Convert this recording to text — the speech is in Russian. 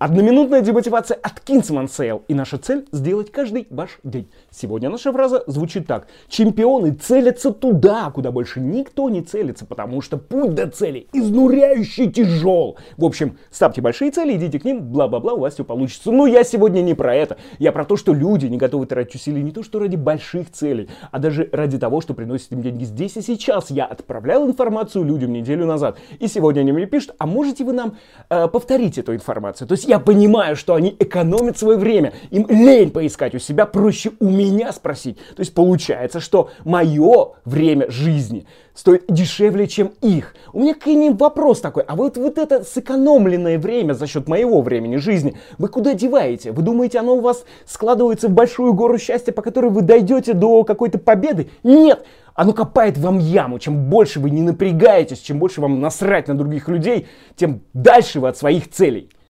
одноминутная демотивация от Kingsman Sale. И наша цель сделать каждый ваш день. Сегодня наша фраза звучит так. Чемпионы целятся туда, куда больше никто не целится, потому что путь до цели изнуряющий тяжел. В общем, ставьте большие цели, идите к ним, бла-бла-бла, у вас все получится. Но я сегодня не про это. Я про то, что люди не готовы тратить усилия не то, что ради больших целей, а даже ради того, что приносит им деньги здесь и сейчас. Я отправлял информацию людям неделю назад. И сегодня они мне пишут, а можете вы нам э, повторить эту информацию? То есть я понимаю, что они экономят свое время. Им лень поискать у себя, проще у меня спросить. То есть получается, что мое время жизни стоит дешевле, чем их. У меня к ним вопрос такой, а вот, вот это сэкономленное время за счет моего времени жизни, вы куда деваете? Вы думаете, оно у вас складывается в большую гору счастья, по которой вы дойдете до какой-то победы? Нет! Оно копает вам яму. Чем больше вы не напрягаетесь, чем больше вам насрать на других людей, тем дальше вы от своих целей.